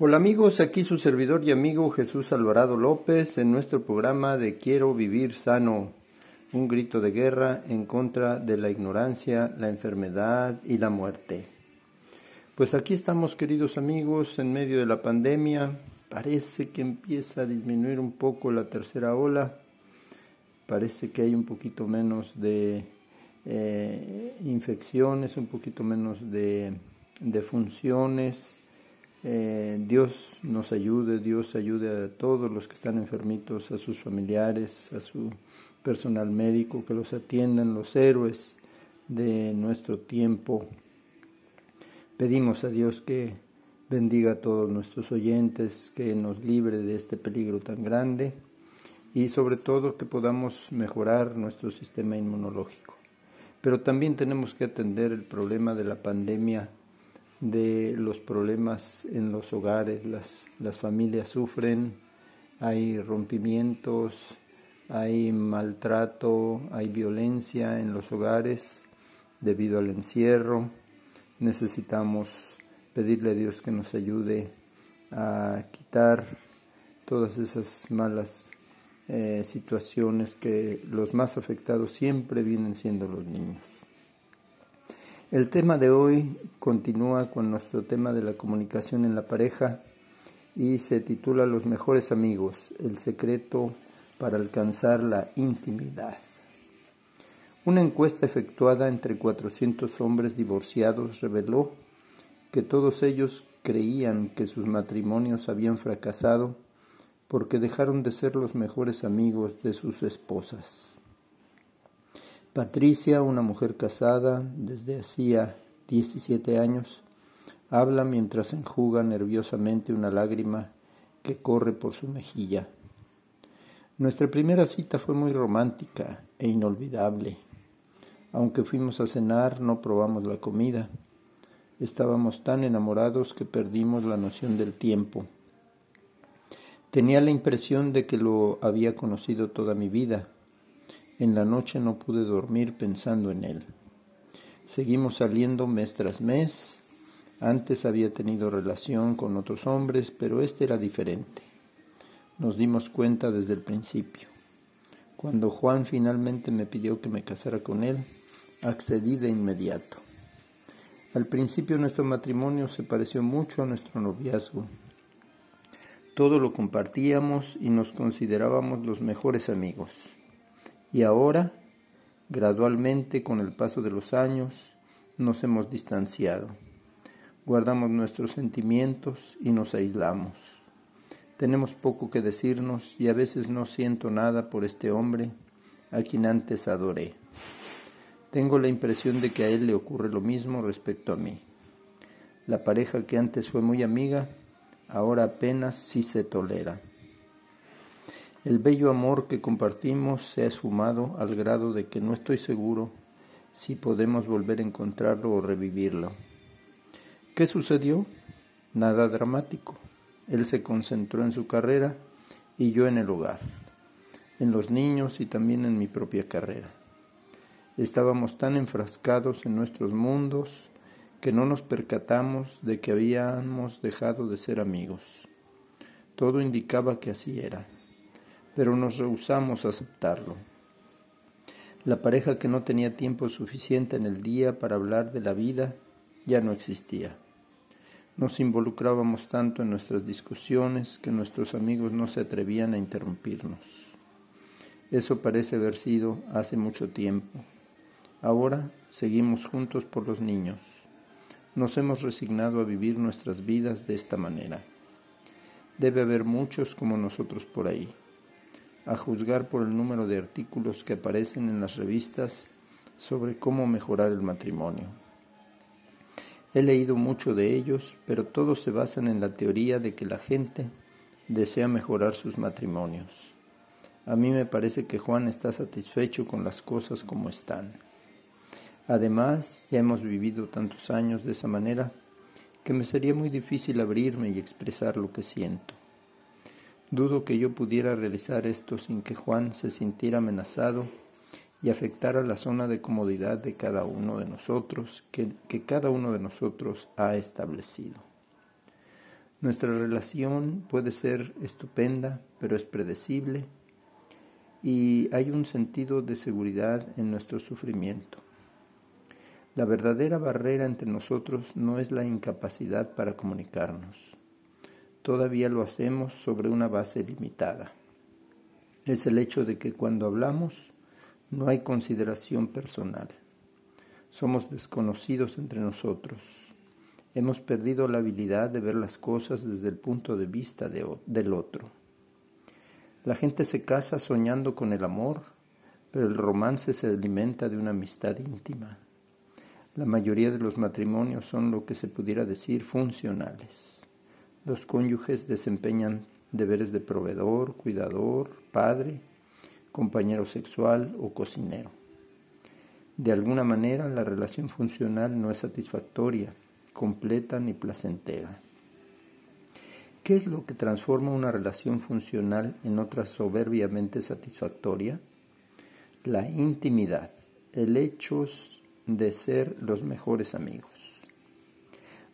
Hola amigos, aquí su servidor y amigo Jesús Alvarado López en nuestro programa de Quiero vivir sano, un grito de guerra en contra de la ignorancia, la enfermedad y la muerte. Pues aquí estamos queridos amigos en medio de la pandemia, parece que empieza a disminuir un poco la tercera ola, parece que hay un poquito menos de eh, infecciones, un poquito menos de, de funciones, eh, Dios nos ayude, Dios ayude a todos los que están enfermitos, a sus familiares, a su personal médico, que los atiendan, los héroes de nuestro tiempo. Pedimos a Dios que bendiga a todos nuestros oyentes, que nos libre de este peligro tan grande y sobre todo que podamos mejorar nuestro sistema inmunológico. Pero también tenemos que atender el problema de la pandemia de los problemas en los hogares, las, las familias sufren, hay rompimientos, hay maltrato, hay violencia en los hogares debido al encierro. Necesitamos pedirle a Dios que nos ayude a quitar todas esas malas eh, situaciones que los más afectados siempre vienen siendo los niños. El tema de hoy continúa con nuestro tema de la comunicación en la pareja y se titula Los mejores amigos, el secreto para alcanzar la intimidad. Una encuesta efectuada entre 400 hombres divorciados reveló que todos ellos creían que sus matrimonios habían fracasado porque dejaron de ser los mejores amigos de sus esposas. Patricia, una mujer casada desde hacía 17 años, habla mientras enjuga nerviosamente una lágrima que corre por su mejilla. Nuestra primera cita fue muy romántica e inolvidable. Aunque fuimos a cenar, no probamos la comida. Estábamos tan enamorados que perdimos la noción del tiempo. Tenía la impresión de que lo había conocido toda mi vida en la noche no pude dormir pensando en él. Seguimos saliendo mes tras mes. Antes había tenido relación con otros hombres, pero este era diferente. Nos dimos cuenta desde el principio. Cuando Juan finalmente me pidió que me casara con él, accedí de inmediato. Al principio nuestro matrimonio se pareció mucho a nuestro noviazgo. Todo lo compartíamos y nos considerábamos los mejores amigos. Y ahora, gradualmente, con el paso de los años, nos hemos distanciado. Guardamos nuestros sentimientos y nos aislamos. Tenemos poco que decirnos y a veces no siento nada por este hombre a quien antes adoré. Tengo la impresión de que a él le ocurre lo mismo respecto a mí. La pareja que antes fue muy amiga, ahora apenas sí se tolera. El bello amor que compartimos se ha esfumado al grado de que no estoy seguro si podemos volver a encontrarlo o revivirlo. ¿Qué sucedió? Nada dramático. Él se concentró en su carrera y yo en el hogar, en los niños y también en mi propia carrera. Estábamos tan enfrascados en nuestros mundos que no nos percatamos de que habíamos dejado de ser amigos. Todo indicaba que así era pero nos rehusamos a aceptarlo. La pareja que no tenía tiempo suficiente en el día para hablar de la vida ya no existía. Nos involucrábamos tanto en nuestras discusiones que nuestros amigos no se atrevían a interrumpirnos. Eso parece haber sido hace mucho tiempo. Ahora seguimos juntos por los niños. Nos hemos resignado a vivir nuestras vidas de esta manera. Debe haber muchos como nosotros por ahí a juzgar por el número de artículos que aparecen en las revistas sobre cómo mejorar el matrimonio. He leído mucho de ellos, pero todos se basan en la teoría de que la gente desea mejorar sus matrimonios. A mí me parece que Juan está satisfecho con las cosas como están. Además, ya hemos vivido tantos años de esa manera que me sería muy difícil abrirme y expresar lo que siento. Dudo que yo pudiera realizar esto sin que Juan se sintiera amenazado y afectara la zona de comodidad de cada uno de nosotros, que, que cada uno de nosotros ha establecido. Nuestra relación puede ser estupenda, pero es predecible y hay un sentido de seguridad en nuestro sufrimiento. La verdadera barrera entre nosotros no es la incapacidad para comunicarnos. Todavía lo hacemos sobre una base limitada. Es el hecho de que cuando hablamos no hay consideración personal. Somos desconocidos entre nosotros. Hemos perdido la habilidad de ver las cosas desde el punto de vista del otro. La gente se casa soñando con el amor, pero el romance se alimenta de una amistad íntima. La mayoría de los matrimonios son lo que se pudiera decir funcionales. Los cónyuges desempeñan deberes de proveedor, cuidador, padre, compañero sexual o cocinero. De alguna manera la relación funcional no es satisfactoria, completa ni placentera. ¿Qué es lo que transforma una relación funcional en otra soberbiamente satisfactoria? La intimidad, el hecho de ser los mejores amigos.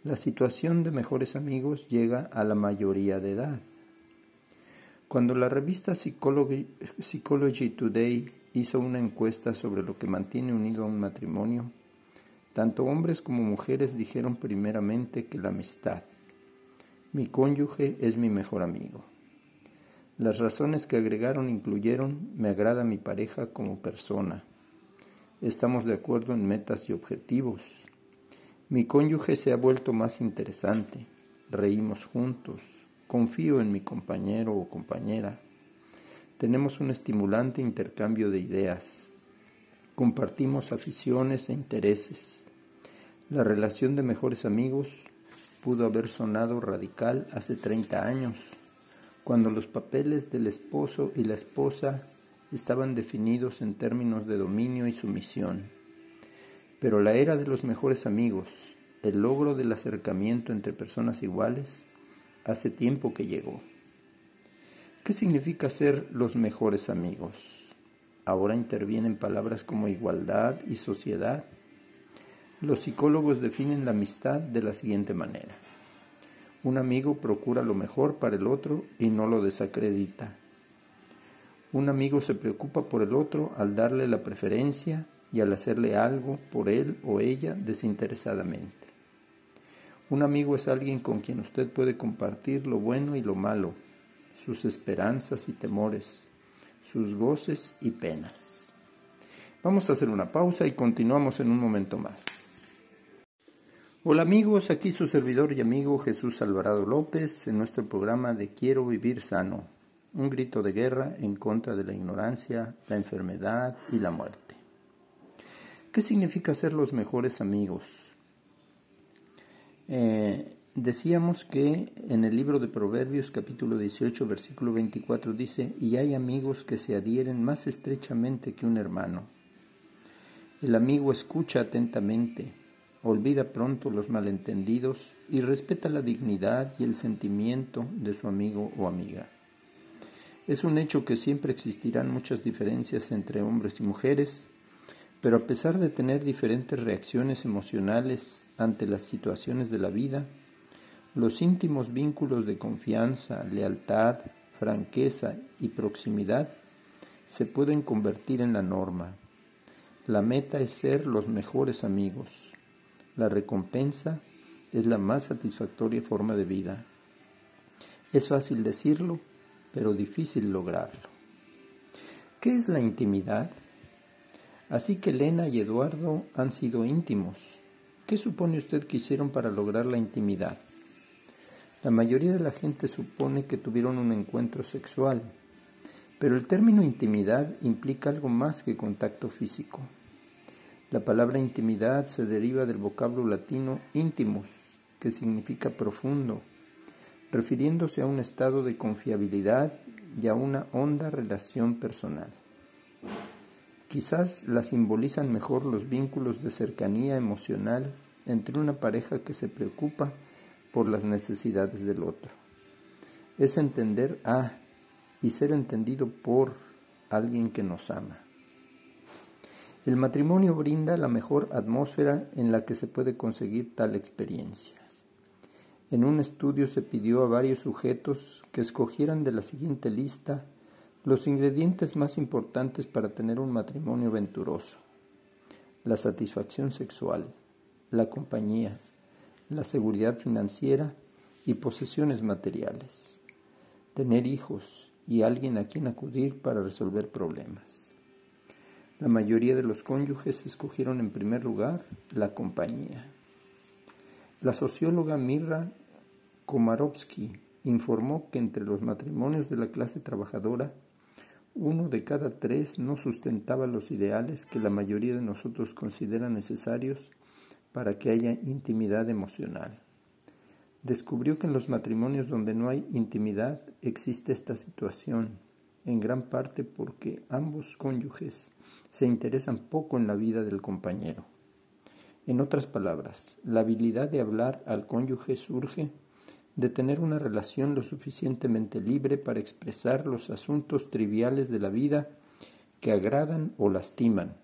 La situación de mejores amigos llega a la mayoría de edad. Cuando la revista Psychology, Today hizo una encuesta sobre lo que mantiene unido a un matrimonio, tanto hombres como mujeres dijeron primeramente que la amistad, mi cónyuge es mi mejor amigo. Las razones que agregaron incluyeron me agrada mi pareja como persona. Estamos de acuerdo en metas y objetivos. Mi cónyuge se ha vuelto más interesante. Reímos juntos. Confío en mi compañero o compañera. Tenemos un estimulante intercambio de ideas. Compartimos aficiones e intereses. La relación de mejores amigos pudo haber sonado radical hace 30 años, cuando los papeles del esposo y la esposa estaban definidos en términos de dominio y sumisión. Pero la era de los mejores amigos, el logro del acercamiento entre personas iguales, hace tiempo que llegó. ¿Qué significa ser los mejores amigos? Ahora intervienen palabras como igualdad y sociedad los psicólogos definen la amistad de la siguiente manera. Un amigo procura lo mejor para el otro y no lo desacredita. Un amigo se preocupa por el otro al darle la preferencia y al hacerle algo por él o ella desinteresadamente. Un amigo es alguien con quien usted puede compartir lo bueno y lo malo, sus esperanzas y temores, sus goces y penas. Vamos a hacer una pausa y continuamos en un momento más. Hola amigos, aquí su servidor y amigo Jesús Alvarado López en nuestro programa de Quiero vivir sano, un grito de guerra en contra de la ignorancia, la enfermedad y la muerte. ¿Qué significa ser los mejores amigos? Eh, decíamos que en el libro de Proverbios capítulo 18 versículo 24 dice, y hay amigos que se adhieren más estrechamente que un hermano. El amigo escucha atentamente, olvida pronto los malentendidos y respeta la dignidad y el sentimiento de su amigo o amiga. Es un hecho que siempre existirán muchas diferencias entre hombres y mujeres, pero a pesar de tener diferentes reacciones emocionales ante las situaciones de la vida, los íntimos vínculos de confianza, lealtad, franqueza y proximidad se pueden convertir en la norma. La meta es ser los mejores amigos, la recompensa es la más satisfactoria forma de vida. Es fácil decirlo, pero difícil lograrlo. ¿Qué es la intimidad? Así que Elena y Eduardo han sido íntimos. ¿Qué supone usted que hicieron para lograr la intimidad? La mayoría de la gente supone que tuvieron un encuentro sexual, pero el término intimidad implica algo más que contacto físico. La palabra intimidad se deriva del vocablo latino intimus, que significa profundo, refiriéndose a un estado de confiabilidad y a una honda relación personal. Quizás la simbolizan mejor los vínculos de cercanía emocional entre una pareja que se preocupa por las necesidades del otro. Es entender a y ser entendido por alguien que nos ama. El matrimonio brinda la mejor atmósfera en la que se puede conseguir tal experiencia. En un estudio se pidió a varios sujetos que escogieran de la siguiente lista los ingredientes más importantes para tener un matrimonio venturoso. La satisfacción sexual, la compañía, la seguridad financiera y posesiones materiales. Tener hijos y alguien a quien acudir para resolver problemas. La mayoría de los cónyuges escogieron en primer lugar la compañía. La socióloga Mirra Komarovsky informó que entre los matrimonios de la clase trabajadora, uno de cada tres no sustentaba los ideales que la mayoría de nosotros considera necesarios para que haya intimidad emocional. Descubrió que en los matrimonios donde no hay intimidad existe esta situación, en gran parte porque ambos cónyuges se interesan poco en la vida del compañero. En otras palabras, la habilidad de hablar al cónyuge surge de tener una relación lo suficientemente libre para expresar los asuntos triviales de la vida que agradan o lastiman,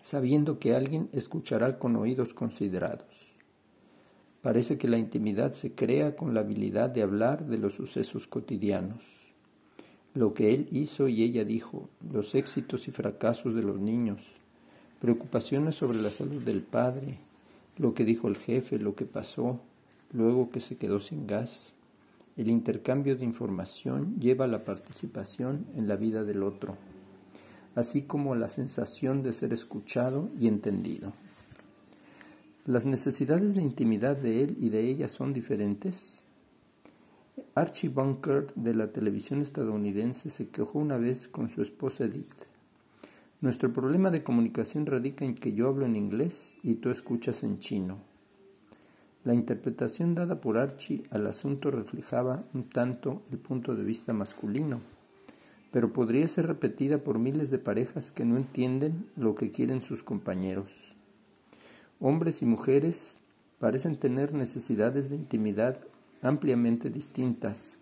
sabiendo que alguien escuchará con oídos considerados. Parece que la intimidad se crea con la habilidad de hablar de los sucesos cotidianos, lo que él hizo y ella dijo, los éxitos y fracasos de los niños, preocupaciones sobre la salud del padre, lo que dijo el jefe, lo que pasó, luego que se quedó sin gas. El intercambio de información lleva a la participación en la vida del otro, así como la sensación de ser escuchado y entendido. Las necesidades de intimidad de él y de ella son diferentes. Archie Bunker de la televisión estadounidense se quejó una vez con su esposa Edith. Nuestro problema de comunicación radica en que yo hablo en inglés y tú escuchas en chino. La interpretación dada por Archie al asunto reflejaba un tanto el punto de vista masculino, pero podría ser repetida por miles de parejas que no entienden lo que quieren sus compañeros. Hombres y mujeres parecen tener necesidades de intimidad ampliamente distintas,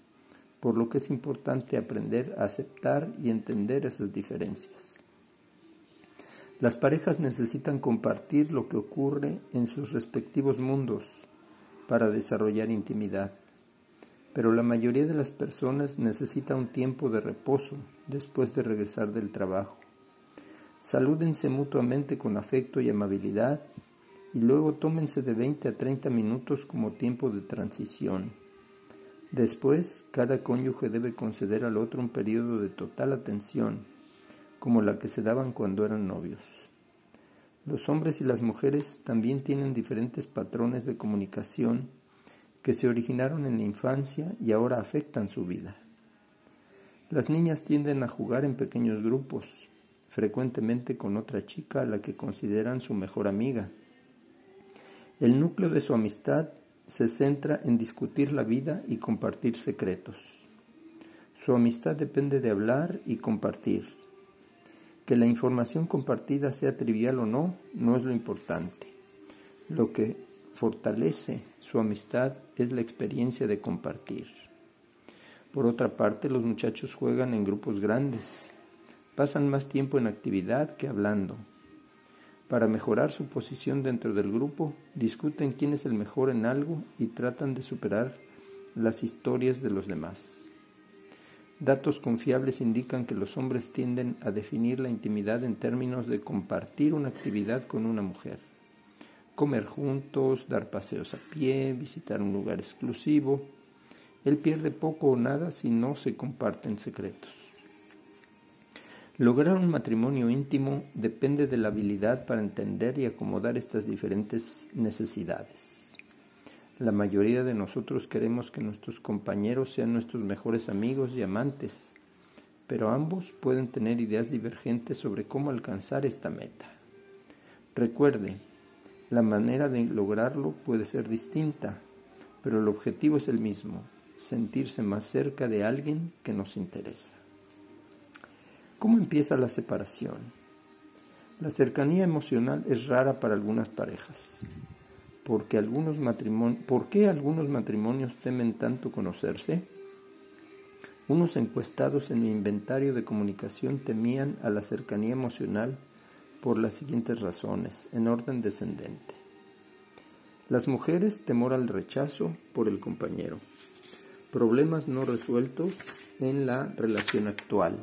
por lo que es importante aprender a aceptar y entender esas diferencias. Las parejas necesitan compartir lo que ocurre en sus respectivos mundos para desarrollar intimidad, pero la mayoría de las personas necesita un tiempo de reposo después de regresar del trabajo. Salúdense mutuamente con afecto y amabilidad y luego tómense de 20 a 30 minutos como tiempo de transición. Después, cada cónyuge debe conceder al otro un periodo de total atención como la que se daban cuando eran novios. Los hombres y las mujeres también tienen diferentes patrones de comunicación que se originaron en la infancia y ahora afectan su vida. Las niñas tienden a jugar en pequeños grupos, frecuentemente con otra chica a la que consideran su mejor amiga. El núcleo de su amistad se centra en discutir la vida y compartir secretos. Su amistad depende de hablar y compartir, que la información compartida sea trivial o no, no es lo importante. Lo que fortalece su amistad es la experiencia de compartir. Por otra parte, los muchachos juegan en grupos grandes, pasan más tiempo en actividad que hablando. Para mejorar su posición dentro del grupo, discuten quién es el mejor en algo y tratan de superar las historias de los demás. Datos confiables indican que los hombres tienden a definir la intimidad en términos de compartir una actividad con una mujer. Comer juntos, dar paseos a pie, visitar un lugar exclusivo. Él pierde poco o nada si no se comparten secretos. Lograr un matrimonio íntimo depende de la habilidad para entender y acomodar estas diferentes necesidades. La mayoría de nosotros queremos que nuestros compañeros sean nuestros mejores amigos y amantes, pero ambos pueden tener ideas divergentes sobre cómo alcanzar esta meta. Recuerde, la manera de lograrlo puede ser distinta, pero el objetivo es el mismo, sentirse más cerca de alguien que nos interesa. ¿Cómo empieza la separación? La cercanía emocional es rara para algunas parejas porque algunos ¿por qué algunos matrimonios temen tanto conocerse? Unos encuestados en mi inventario de comunicación temían a la cercanía emocional por las siguientes razones, en orden descendente. Las mujeres, temor al rechazo por el compañero. Problemas no resueltos en la relación actual.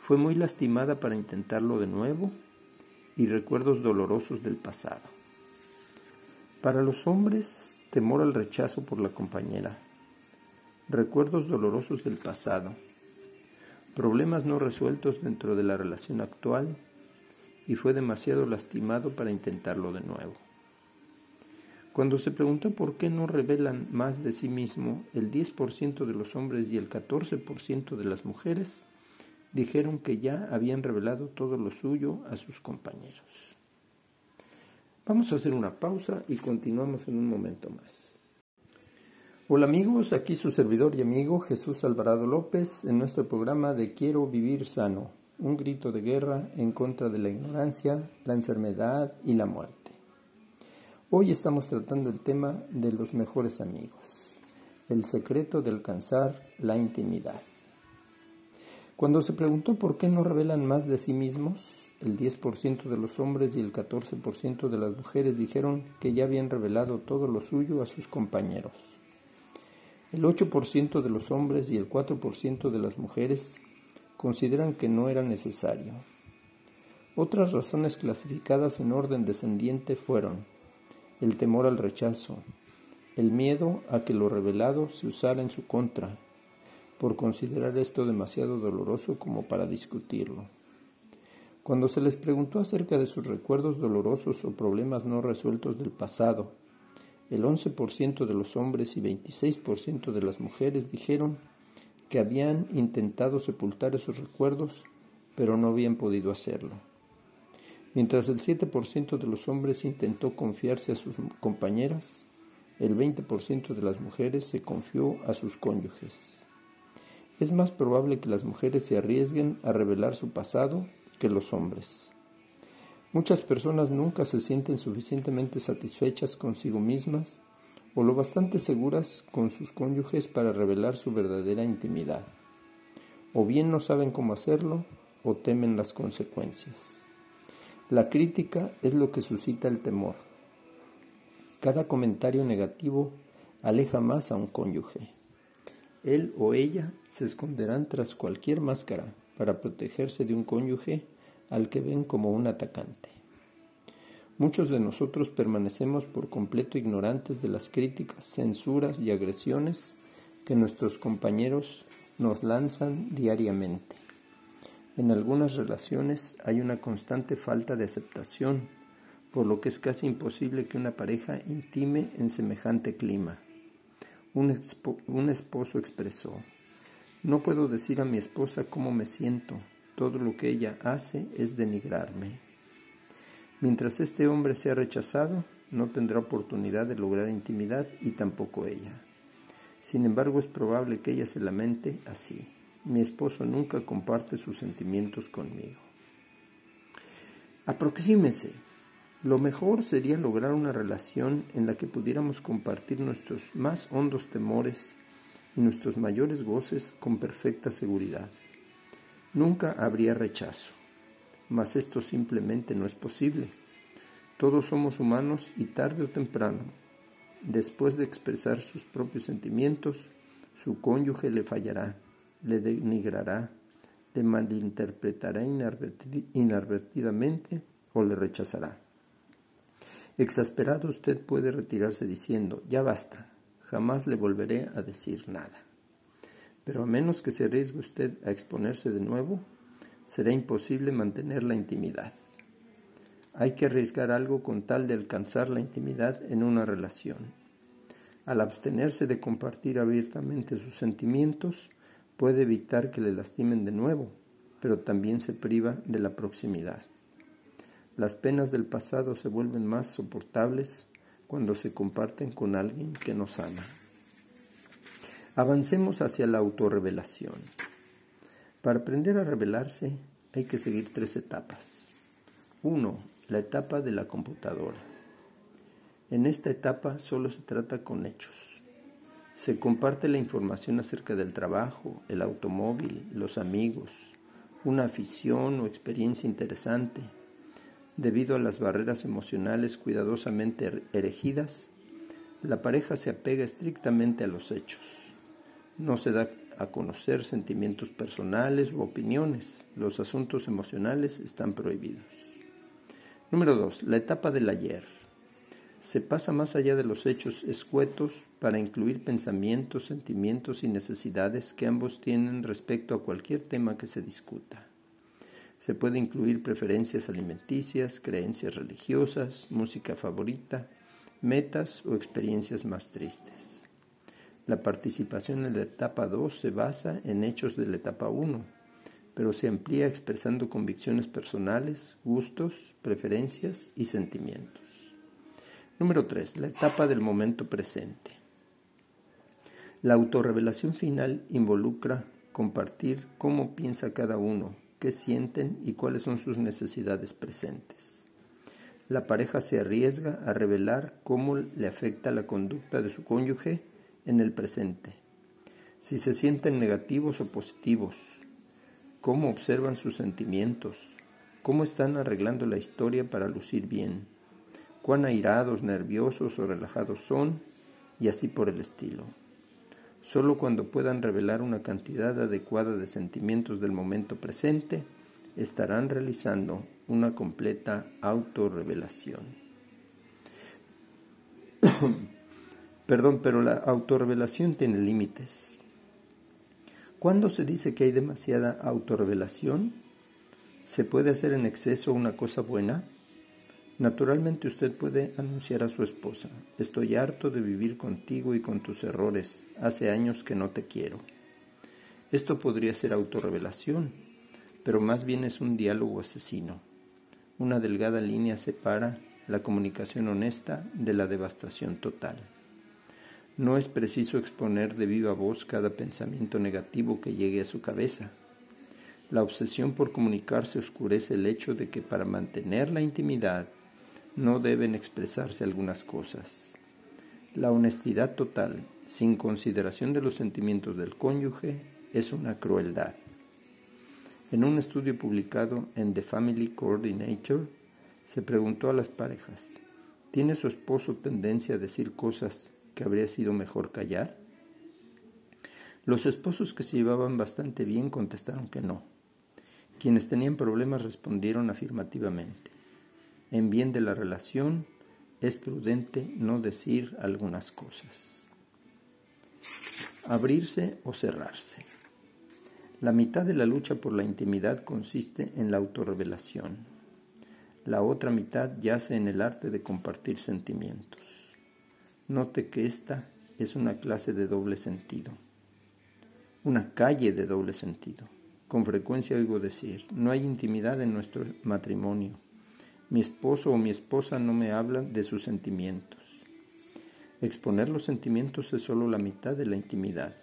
Fue muy lastimada para intentarlo de nuevo y recuerdos dolorosos del pasado. Para los hombres, temor al rechazo por la compañera. Recuerdos dolorosos del pasado. Problemas no resueltos dentro de la relación actual y fue demasiado lastimado para intentarlo de nuevo. Cuando se preguntó por qué no revelan más de sí mismo, el 10% de los hombres y el 14% de las mujeres dijeron que ya habían revelado todo lo suyo a sus compañeros. Vamos a hacer una pausa y continuamos en un momento más. Hola amigos, aquí su servidor y amigo Jesús Alvarado López en nuestro programa de Quiero vivir sano, un grito de guerra en contra de la ignorancia, la enfermedad y la muerte. Hoy estamos tratando el tema de los mejores amigos, el secreto de alcanzar la intimidad. Cuando se preguntó por qué no revelan más de sí mismos, el 10% de los hombres y el 14% de las mujeres dijeron que ya habían revelado todo lo suyo a sus compañeros. El 8% de los hombres y el 4% de las mujeres consideran que no era necesario. Otras razones clasificadas en orden descendiente fueron el temor al rechazo, el miedo a que lo revelado se usara en su contra, por considerar esto demasiado doloroso como para discutirlo. Cuando se les preguntó acerca de sus recuerdos dolorosos o problemas no resueltos del pasado, el 11% de los hombres y 26% de las mujeres dijeron que habían intentado sepultar esos recuerdos, pero no habían podido hacerlo. Mientras el 7% de los hombres intentó confiarse a sus compañeras, el 20% de las mujeres se confió a sus cónyuges. Es más probable que las mujeres se arriesguen a revelar su pasado que los hombres. Muchas personas nunca se sienten suficientemente satisfechas consigo mismas o lo bastante seguras con sus cónyuges para revelar su verdadera intimidad. O bien no saben cómo hacerlo o temen las consecuencias. La crítica es lo que suscita el temor. Cada comentario negativo aleja más a un cónyuge. Él o ella se esconderán tras cualquier máscara para protegerse de un cónyuge al que ven como un atacante. Muchos de nosotros permanecemos por completo ignorantes de las críticas, censuras y agresiones que nuestros compañeros nos lanzan diariamente. En algunas relaciones hay una constante falta de aceptación, por lo que es casi imposible que una pareja intime en semejante clima. Un, esposo expresó, no puedo decir a mi esposa cómo me siento, todo lo que ella hace es denigrarme. Mientras este hombre sea rechazado, no tendrá oportunidad de lograr intimidad y tampoco ella. Sin embargo, es probable que ella se lamente así. Mi esposo nunca comparte sus sentimientos conmigo. Aproxímese. Lo mejor sería lograr una relación en la que pudiéramos compartir nuestros más hondos temores y nuestros mayores goces con perfecta seguridad. Nunca habría rechazo, mas esto simplemente no es posible. Todos somos humanos y tarde o temprano, después de expresar sus propios sentimientos, su cónyuge le fallará le denigrará, le malinterpretará inadvertidamente o le rechazará. Exasperado usted puede retirarse diciendo, ya basta, jamás le volveré a decir nada. Pero a menos que se arriesgue usted a exponerse de nuevo, será imposible mantener la intimidad. Hay que arriesgar algo con tal de alcanzar la intimidad en una relación. Al abstenerse de compartir abiertamente sus sentimientos, puede evitar que le lastimen de nuevo, pero también se priva de la proximidad. Las penas del pasado se vuelven más soportables cuando se comparten con alguien que nos ama. Avancemos hacia la autorrevelación. Para aprender a revelarse hay que seguir tres etapas. Uno, La etapa de la computadora. En esta etapa solo se trata con hechos. Se comparte la información acerca del trabajo, el automóvil, los amigos, una afición o experiencia interesante. Debido a las barreras emocionales cuidadosamente erigidas, la pareja se apega estrictamente a los hechos. No se da a conocer sentimientos personales u opiniones. Los asuntos emocionales están prohibidos. Número 2. La etapa del ayer. Se pasa más allá de los hechos escuetos para incluir pensamientos, sentimientos y necesidades que ambos tienen respecto a cualquier tema que se discuta. Se puede incluir preferencias alimenticias, creencias religiosas, música favorita, metas o experiencias más tristes. La participación en la etapa 2 se basa en hechos de la etapa 1, pero se amplía expresando convicciones personales, gustos, preferencias y sentimientos. Número 3. La etapa del momento presente. La autorrevelación final involucra compartir cómo piensa cada uno, qué sienten y cuáles son sus necesidades presentes. La pareja se arriesga a revelar cómo le afecta la conducta de su cónyuge en el presente, si se sienten negativos o positivos, cómo observan sus sentimientos, cómo están arreglando la historia para lucir bien, cuán airados, nerviosos o relajados son, y así por el estilo. Solo cuando puedan revelar una cantidad adecuada de sentimientos del momento presente, estarán realizando una completa autorrevelación. Perdón, pero la autorrevelación tiene límites. ¿Cuándo se dice que hay demasiada autorrevelación? ¿Se puede hacer en exceso una cosa buena? Naturalmente usted puede anunciar a su esposa, estoy harto de vivir contigo y con tus errores, hace años que no te quiero. Esto podría ser autorrevelación, pero más bien es un diálogo asesino. Una delgada línea separa la comunicación honesta de la devastación total. No es preciso exponer de viva voz cada pensamiento negativo que llegue a su cabeza. La obsesión por comunicarse oscurece el hecho de que para mantener la intimidad no deben expresarse algunas cosas. La honestidad total, sin consideración de los sentimientos del cónyuge, es una crueldad. En un estudio publicado en The Family Coordinator, se preguntó a las parejas, ¿tiene su esposo tendencia a decir cosas que habría sido mejor callar? Los esposos que se llevaban bastante bien contestaron que no. Quienes tenían problemas respondieron afirmativamente. En bien de la relación es prudente no decir algunas cosas. Abrirse o cerrarse. La mitad de la lucha por la intimidad consiste en la autorrevelación. La otra mitad yace en el arte de compartir sentimientos. Note que esta es una clase de doble sentido, una calle de doble sentido. Con frecuencia oigo decir, no hay intimidad en nuestro matrimonio mi esposo o mi esposa no me hablan de sus sentimientos. Exponer los sentimientos es solo la mitad de la intimidad.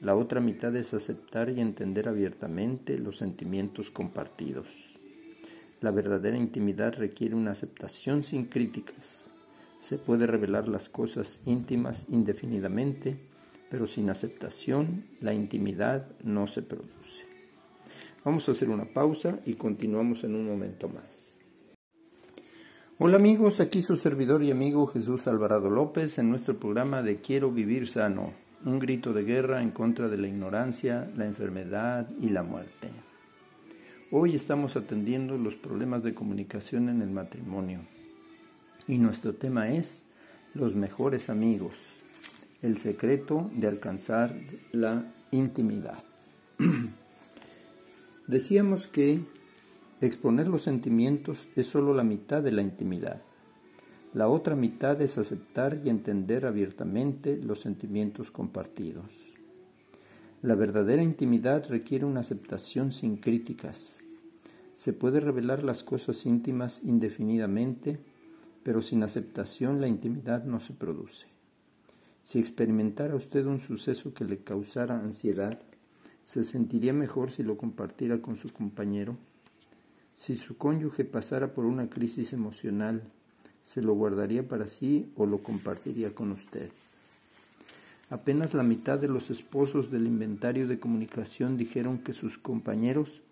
La otra mitad es aceptar y entender abiertamente los sentimientos compartidos. La verdadera intimidad requiere una aceptación sin críticas. Se puede revelar las cosas íntimas indefinidamente, pero sin aceptación la intimidad no se produce. Vamos a hacer una pausa y continuamos en un momento más. Hola amigos, aquí su servidor y amigo Jesús Alvarado López en nuestro programa de Quiero vivir sano, un grito de guerra en contra de la ignorancia, la enfermedad y la muerte. Hoy estamos atendiendo los problemas de comunicación en el matrimonio y nuestro tema es los mejores amigos, el secreto de alcanzar la intimidad. Decíamos que Exponer los sentimientos es solo la mitad de la intimidad. La otra mitad es aceptar y entender abiertamente los sentimientos compartidos. La verdadera intimidad requiere una aceptación sin críticas. Se puede revelar las cosas íntimas indefinidamente, pero sin aceptación la intimidad no se produce. Si experimentara usted un suceso que le causara ansiedad, ¿se sentiría mejor si lo compartiera con su compañero? Si su cónyuge pasara por una crisis emocional, ¿se lo guardaría para sí o lo compartiría con usted? Apenas la mitad de los esposos del inventario de comunicación dijeron que sus compañeros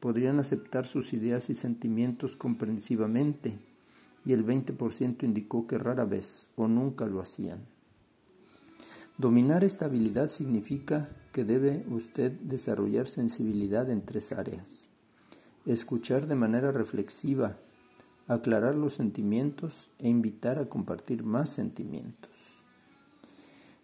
podrían aceptar sus ideas y sentimientos comprensivamente, y el 20% indicó que rara vez o nunca lo hacían. Dominar esta habilidad significa que debe usted desarrollar sensibilidad en tres áreas. Escuchar de manera reflexiva, aclarar los sentimientos e invitar a compartir más sentimientos.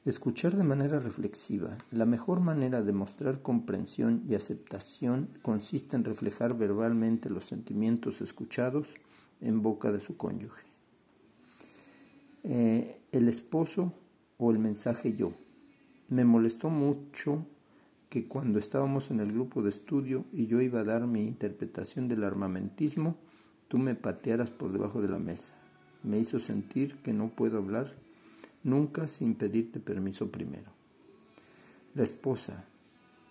Escuchar de manera reflexiva. La mejor manera de mostrar comprensión y aceptación consiste en reflejar verbalmente los sentimientos escuchados en boca de su cónyuge. Eh, el esposo o el mensaje yo. Me molestó mucho que cuando estábamos en el grupo de estudio y yo iba a dar mi interpretación del armamentismo, tú me patearas por debajo de la mesa. Me hizo sentir que no puedo hablar nunca sin pedirte permiso primero. La esposa,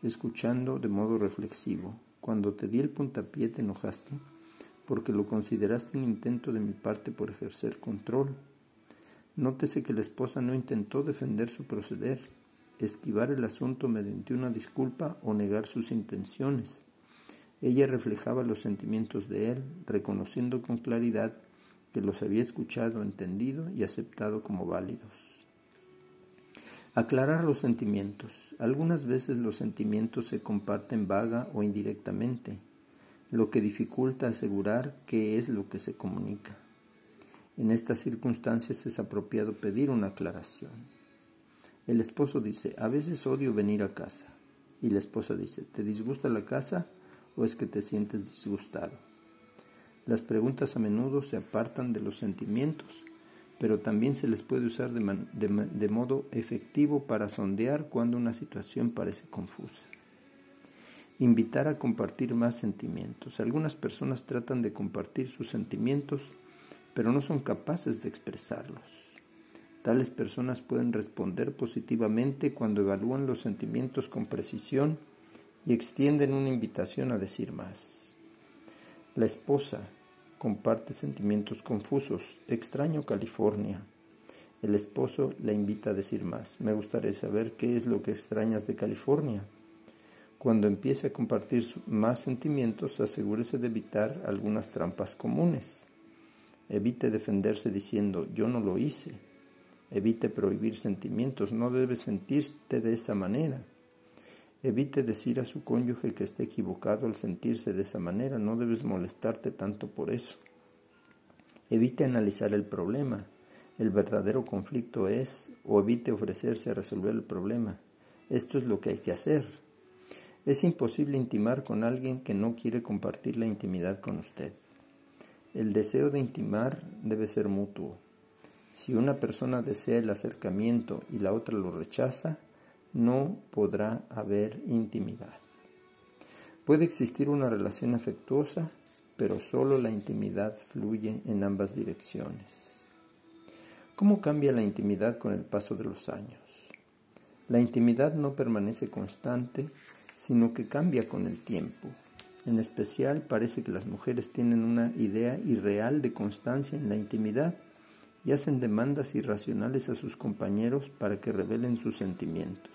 escuchando de modo reflexivo, cuando te di el puntapié te enojaste porque lo consideraste un intento de mi parte por ejercer control. Nótese que la esposa no intentó defender su proceder, esquivar el asunto mediante una disculpa o negar sus intenciones. Ella reflejaba los sentimientos de él, reconociendo con claridad que los había escuchado, entendido y aceptado como válidos. Aclarar los sentimientos. Algunas veces los sentimientos se comparten vaga o indirectamente, lo que dificulta asegurar qué es lo que se comunica. En estas circunstancias es apropiado pedir una aclaración. El esposo dice, a veces odio venir a casa. Y la esposa dice, ¿te disgusta la casa o es que te sientes disgustado? Las preguntas a menudo se apartan de los sentimientos, pero también se les puede usar de, modo efectivo para sondear cuando una situación parece confusa. Invitar a compartir más sentimientos. Algunas personas tratan de compartir sus sentimientos, pero no son capaces de expresarlos. Tales personas pueden responder positivamente cuando evalúan los sentimientos con precisión y extienden una invitación a decir más. La esposa comparte sentimientos confusos. Extraño California. El esposo la invita a decir más. Me gustaría saber qué es lo que extrañas de California. Cuando empiece a compartir más sentimientos, asegúrese de evitar algunas trampas comunes. Evite defenderse diciendo yo no lo hice Evite prohibir sentimientos, no debe sentirte de esa manera. Evite decir a su cónyuge que esté equivocado al sentirse de esa manera, no debes molestarte tanto por eso. Evite analizar el problema. El verdadero conflicto es, o evite ofrecerse a resolver el problema. Esto es lo que hay que hacer. Es imposible intimar con alguien que no quiere compartir la intimidad con usted. El deseo de intimar debe ser mutuo. Si una persona desea el acercamiento y la otra lo rechaza, no podrá haber intimidad. Puede existir una relación afectuosa, pero solo la intimidad fluye en ambas direcciones. ¿Cómo cambia la intimidad con el paso de los años? La intimidad no permanece constante, sino que cambia con el tiempo. En especial parece que las mujeres tienen una idea irreal de constancia en la intimidad y hacen demandas irracionales a sus compañeros para que revelen sus sentimientos.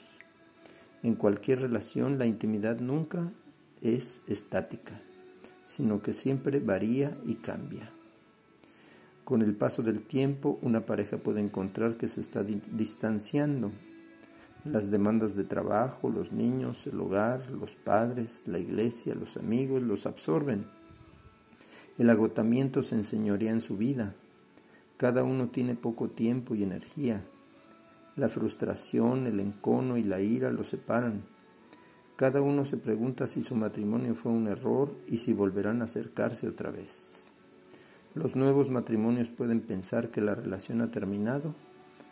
En cualquier relación la intimidad nunca es estática, sino que siempre varía y cambia. Con el paso del tiempo, una pareja puede encontrar que se está distanciando. Las demandas de trabajo, los niños, el hogar, los padres, la iglesia, los amigos los absorben. El agotamiento se enseñorea en su vida cada uno tiene poco tiempo y energía. La frustración, el encono y la ira lo separan. Cada uno se pregunta si su matrimonio fue un error y si volverán a acercarse otra vez. Los nuevos matrimonios pueden pensar que la relación ha terminado,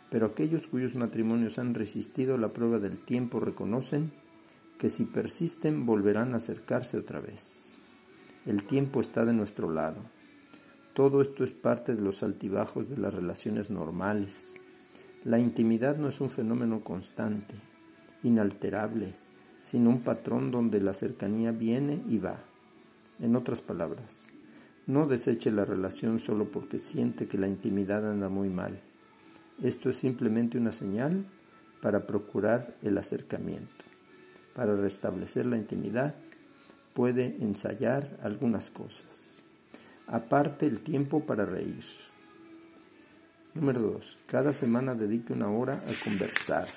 pero aquellos cuyos matrimonios han resistido la prueba del tiempo reconocen que si persisten volverán a acercarse otra vez. El tiempo está de nuestro lado. Todo esto es parte de los altibajos de las relaciones normales. La intimidad no es un fenómeno constante, inalterable, sino un patrón donde la cercanía viene y va. En otras palabras, no deseche la relación solo porque siente que la intimidad anda muy mal. Esto es simplemente una señal para procurar el acercamiento, para restablecer la intimidad puede ensayar algunas cosas. Aparte el tiempo para reír. Número 2. Cada semana dedique una hora a conversar.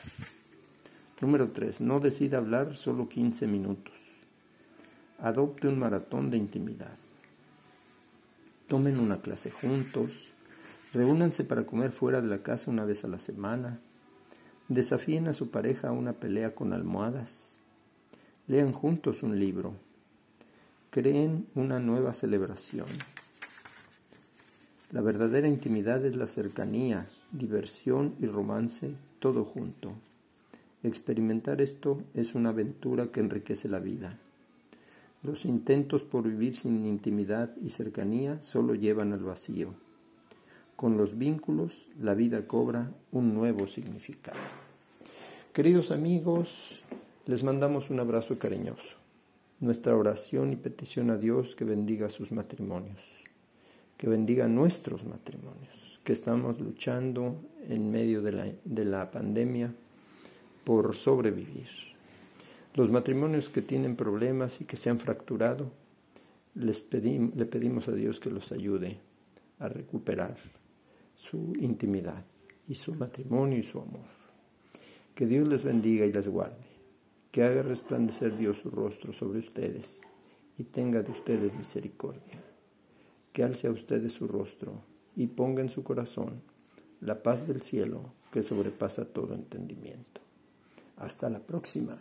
Número 3. No decida hablar solo 15 minutos. Adopte un maratón de intimidad. Tomen una clase juntos. Reúnanse para comer fuera de la casa una vez a la semana. Desafíen a su pareja a una pelea con almohadas. Lean juntos un libro. Creen una nueva celebración. La verdadera intimidad es la cercanía, diversión y romance, todo junto. Experimentar esto es una aventura que enriquece la vida. Los intentos por vivir sin intimidad y cercanía solo llevan al vacío. Con los vínculos, la vida cobra un nuevo significado. Queridos amigos, les mandamos un abrazo cariñoso. Nuestra oración y petición a Dios que bendiga sus matrimonios que bendiga nuestros matrimonios, que estamos luchando en medio de la, de la pandemia por sobrevivir. Los matrimonios que tienen problemas y que se han fracturado, les le pedimos a Dios que los ayude a recuperar su intimidad y su matrimonio y su amor. Que Dios les bendiga y les guarde, que haga resplandecer Dios su rostro sobre ustedes y tenga de ustedes misericordia que alce a ustedes su rostro y ponga en su corazón la paz del cielo que sobrepasa todo entendimiento. Hasta la próxima.